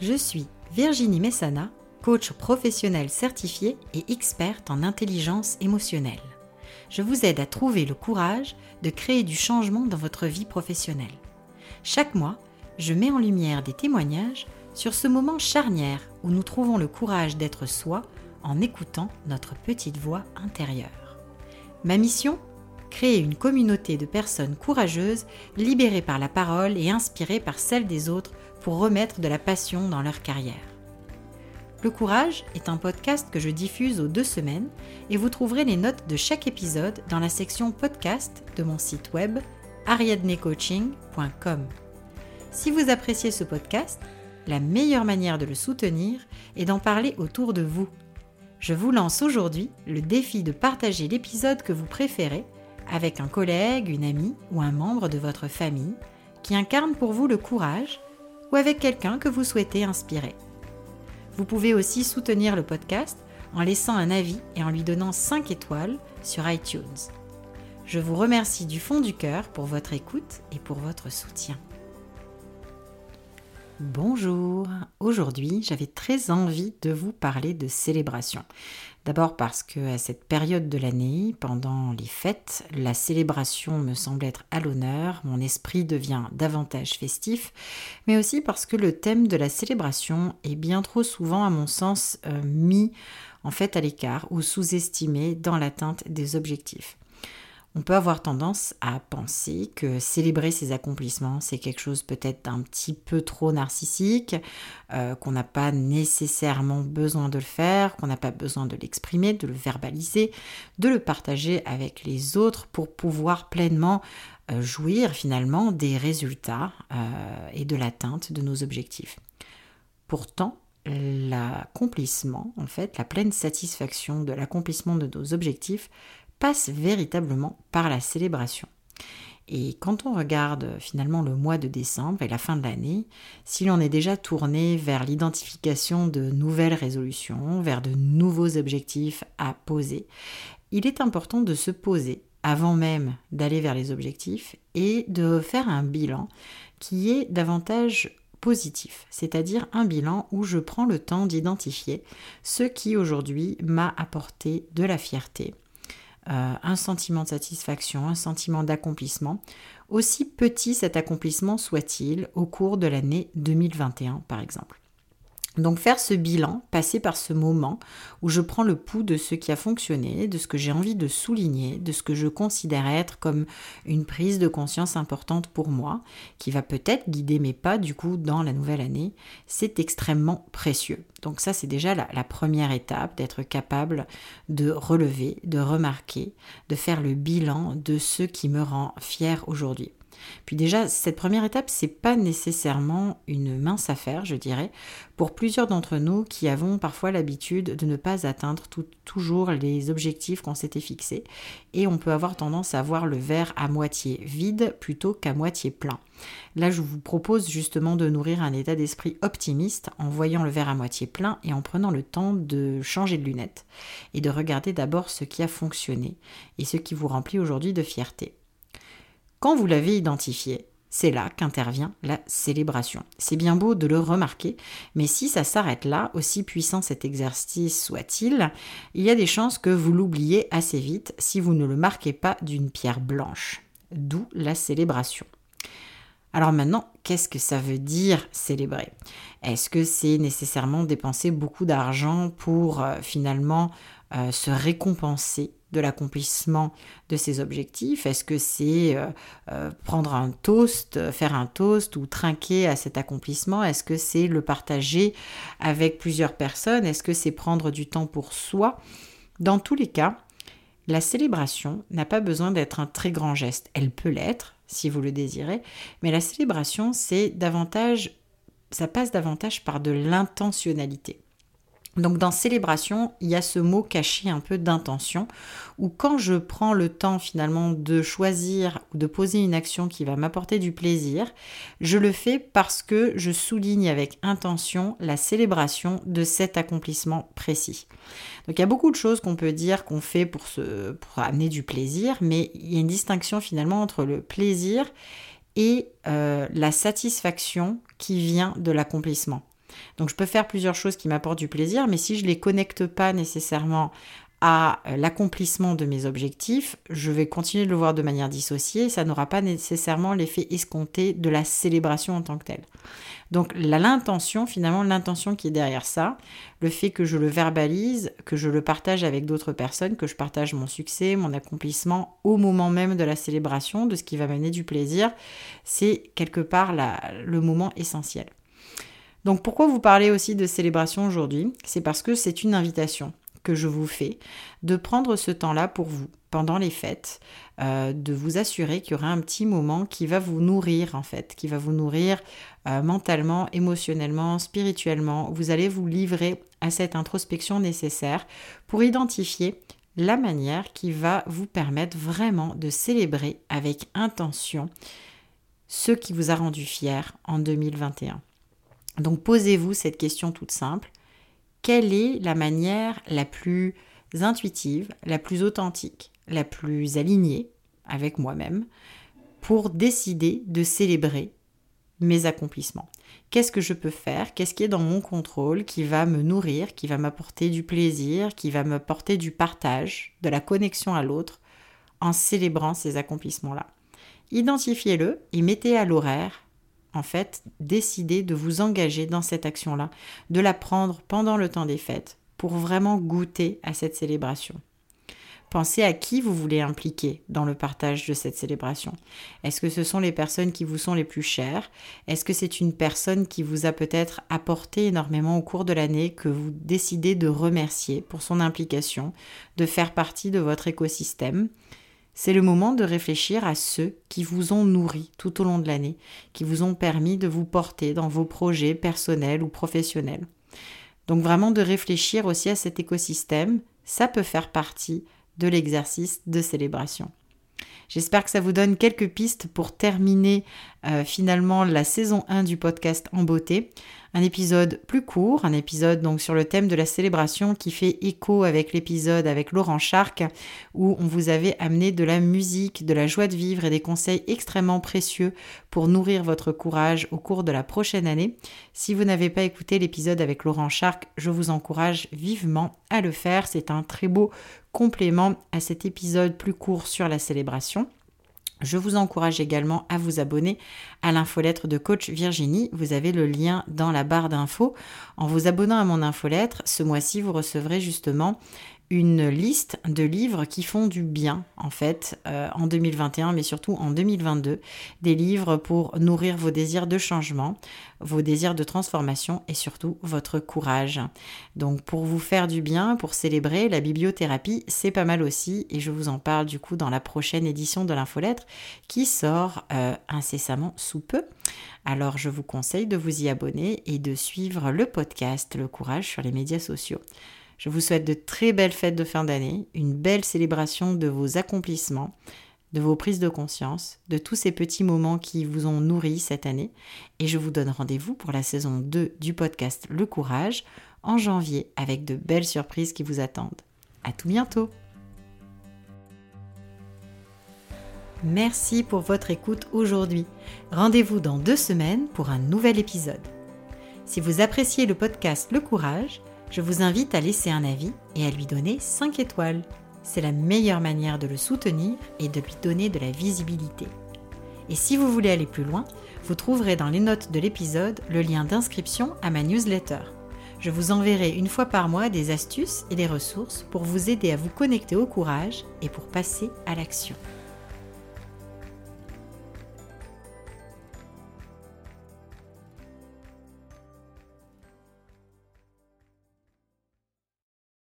Je suis Virginie Messana, coach professionnel certifié et experte en intelligence émotionnelle. Je vous aide à trouver le courage de créer du changement dans votre vie professionnelle. Chaque mois, je mets en lumière des témoignages sur ce moment charnière où nous trouvons le courage d'être soi en écoutant notre petite voix intérieure. Ma mission? Créer une communauté de personnes courageuses, libérées par la parole et inspirées par celle des autres pour remettre de la passion dans leur carrière. Le Courage est un podcast que je diffuse aux deux semaines et vous trouverez les notes de chaque épisode dans la section podcast de mon site web ariadnecoaching.com. Si vous appréciez ce podcast, la meilleure manière de le soutenir est d'en parler autour de vous. Je vous lance aujourd'hui le défi de partager l'épisode que vous préférez avec un collègue, une amie ou un membre de votre famille qui incarne pour vous le courage ou avec quelqu'un que vous souhaitez inspirer. Vous pouvez aussi soutenir le podcast en laissant un avis et en lui donnant 5 étoiles sur iTunes. Je vous remercie du fond du cœur pour votre écoute et pour votre soutien. Bonjour, aujourd'hui j'avais très envie de vous parler de célébration. D'abord parce que à cette période de l'année, pendant les fêtes, la célébration me semble être à l'honneur, mon esprit devient davantage festif, mais aussi parce que le thème de la célébration est bien trop souvent, à mon sens, euh, mis en fait à l'écart ou sous-estimé dans l'atteinte des objectifs on peut avoir tendance à penser que célébrer ses accomplissements, c'est quelque chose peut-être d'un petit peu trop narcissique, euh, qu'on n'a pas nécessairement besoin de le faire, qu'on n'a pas besoin de l'exprimer, de le verbaliser, de le partager avec les autres pour pouvoir pleinement euh, jouir finalement des résultats euh, et de l'atteinte de nos objectifs. Pourtant, l'accomplissement, en fait, la pleine satisfaction de l'accomplissement de nos objectifs passe véritablement par la célébration. Et quand on regarde finalement le mois de décembre et la fin de l'année, si l'on est déjà tourné vers l'identification de nouvelles résolutions, vers de nouveaux objectifs à poser, il est important de se poser avant même d'aller vers les objectifs et de faire un bilan qui est davantage positif, c'est-à-dire un bilan où je prends le temps d'identifier ce qui aujourd'hui m'a apporté de la fierté, euh, un sentiment de satisfaction, un sentiment d'accomplissement, aussi petit cet accomplissement soit-il au cours de l'année 2021 par exemple. Donc faire ce bilan, passer par ce moment où je prends le pouls de ce qui a fonctionné, de ce que j'ai envie de souligner, de ce que je considère être comme une prise de conscience importante pour moi, qui va peut-être guider mes pas du coup dans la nouvelle année, c'est extrêmement précieux. Donc ça c'est déjà la, première étape, d'être capable de relever, de remarquer, de faire le bilan de ce qui me rend fier aujourd'hui. Puis déjà, cette première étape, c'est pas nécessairement une mince affaire, je dirais, pour plusieurs d'entre nous qui avons parfois l'habitude de ne pas atteindre toujours les objectifs qu'on s'était fixés. Et on peut avoir tendance à voir le verre à moitié vide plutôt qu'à moitié plein. Là, je vous propose justement de nourrir un état d'esprit optimiste en voyant le verre à moitié plein et en prenant le temps de changer de lunettes et de regarder d'abord ce qui a fonctionné et ce qui vous remplit aujourd'hui de fierté. Quand vous l'avez identifié, c'est là qu'intervient la célébration. C'est bien beau de le remarquer, mais si ça s'arrête là, aussi puissant cet exercice soit-il, il y a des chances que vous l'oubliez assez vite si vous ne le marquez pas d'une pierre blanche. D'où la célébration. Alors maintenant, qu'est-ce que ça veut dire célébrer? Est-ce que c'est nécessairement dépenser beaucoup d'argent pour euh, finalement euh, se récompenser de l'accomplissement de ses objectifs Est-ce que c'est euh, euh, prendre un toast, faire un toast ou trinquer à cet accomplissement? Est-ce que c'est le partager avec plusieurs personnes? Est-ce que c'est prendre du temps pour soi? Dans tous les cas, la célébration n'a pas besoin d'être un très grand geste. Elle peut l'être si vous le désirez, mais la célébration, c'est davantage, ça passe davantage par de l'intentionnalité. Donc dans célébration, il y a ce mot caché un peu d'intention, où quand je prends le temps finalement de choisir ou de poser une action qui va m'apporter du plaisir, je le fais parce que je souligne avec intention la célébration de cet accomplissement précis. Donc il y a beaucoup de choses qu'on peut dire qu'on fait pour, amener du plaisir, mais il y a une distinction finalement entre le plaisir et euh, la satisfaction qui vient de l'accomplissement. Donc je peux faire plusieurs choses qui m'apportent du plaisir, mais si je ne les connecte pas nécessairement à euh, l'accomplissement de mes objectifs, je vais continuer de le voir de manière dissociée, ça n'aura pas nécessairement l'effet escompté de la célébration en tant que telle. Donc l'intention, finalement, l'intention qui est derrière ça, le fait que je le verbalise, que je le partage avec d'autres personnes, que je partage mon succès, mon accomplissement au moment même de la célébration, de ce qui va m'amener du plaisir, c'est quelque part le moment essentiel. Donc pourquoi vous parlez aussi de célébration aujourd'hui? C'est parce que c'est une invitation que je vous fais, de prendre ce temps-là pour vous pendant les fêtes, euh, de vous assurer qu'il y aura un petit moment qui va vous nourrir en fait, qui va vous nourrir euh, mentalement, émotionnellement, spirituellement. Vous allez vous livrer à cette introspection nécessaire pour identifier la manière qui va vous permettre vraiment de célébrer avec intention ce qui vous a rendu fier en 2021. Donc posez-vous cette question toute simple. Quelle est la manière la plus intuitive, la plus authentique, la plus alignée avec moi-même pour décider de célébrer mes accomplissements? Qu'est-ce que je peux faire? Qu'est-ce qui est dans mon contrôle qui va me nourrir, qui va m'apporter du plaisir, qui va m'apporter du partage, de la connexion à l'autre en célébrant ces accomplissements-là? Identifiez-le et mettez à l'horaire en fait, décidez de vous engager dans cette action-là, de la prendre pendant le temps des fêtes pour vraiment goûter à cette célébration. Pensez à qui vous voulez impliquer dans le partage de cette célébration. Est-ce que ce sont les personnes qui vous sont les plus chères? Est-ce que c'est une personne qui vous a peut-être apporté énormément au cours de l'année que vous décidez de remercier pour son implication, de faire partie de votre écosystème? C'est le moment de réfléchir à ceux qui vous ont nourri tout au long de l'année, qui vous ont permis de vous porter dans vos projets personnels ou professionnels. Donc vraiment de réfléchir aussi à cet écosystème, ça peut faire partie de l'exercice de célébration. J'espère que ça vous donne quelques pistes pour terminer euh, finalement la saison 1 du podcast en beauté un épisode plus court, un épisode donc sur le thème de la célébration qui fait écho avec l'épisode avec Laurent Charc où on vous avait amené de la musique, de la joie de vivre et des conseils extrêmement précieux pour nourrir votre courage au cours de la prochaine année. Si vous n'avez pas écouté l'épisode avec Laurent Charc, je vous encourage vivement à le faire. C'est un très beau complément à cet épisode plus court sur la célébration. Je vous encourage également à vous abonner à l'infolettre de coach Virginie. Vous avez le lien dans la barre d'infos. En vous abonnant à mon infolettre, ce mois-ci, vous recevrez justement une liste de livres qui font du bien en fait euh, en 2021 mais surtout en 2022 des livres pour nourrir vos désirs de changement vos désirs de transformation et surtout votre courage. Donc pour vous faire du bien pour célébrer la bibliothérapie c'est pas mal aussi. Et je vous en parle du coup dans la prochaine édition de l'infolettre qui sort euh, incessamment sous peu. Alors je vous conseille de vous y abonner et de suivre le podcast Le Courage sur les médias sociaux. Je vous souhaite de très belles fêtes de fin d'année, une belle célébration de vos accomplissements, de vos prises de conscience, de tous ces petits moments qui vous ont nourri cette année. Et je vous donne rendez-vous pour la saison 2 du podcast Le Courage en janvier avec de belles surprises qui vous attendent. À tout bientôt! Merci pour votre écoute aujourd'hui. Rendez-vous dans deux semaines pour un nouvel épisode. Si vous appréciez le podcast Le Courage, je vous invite à laisser un avis et à lui donner 5 étoiles. C'est la meilleure manière de le soutenir et de lui donner de la visibilité. Et si vous voulez aller plus loin, vous trouverez dans les notes de l'épisode le lien d'inscription à ma newsletter. Je vous enverrai une fois par mois des astuces et des ressources pour vous aider à vous connecter au courage et pour passer à l'action.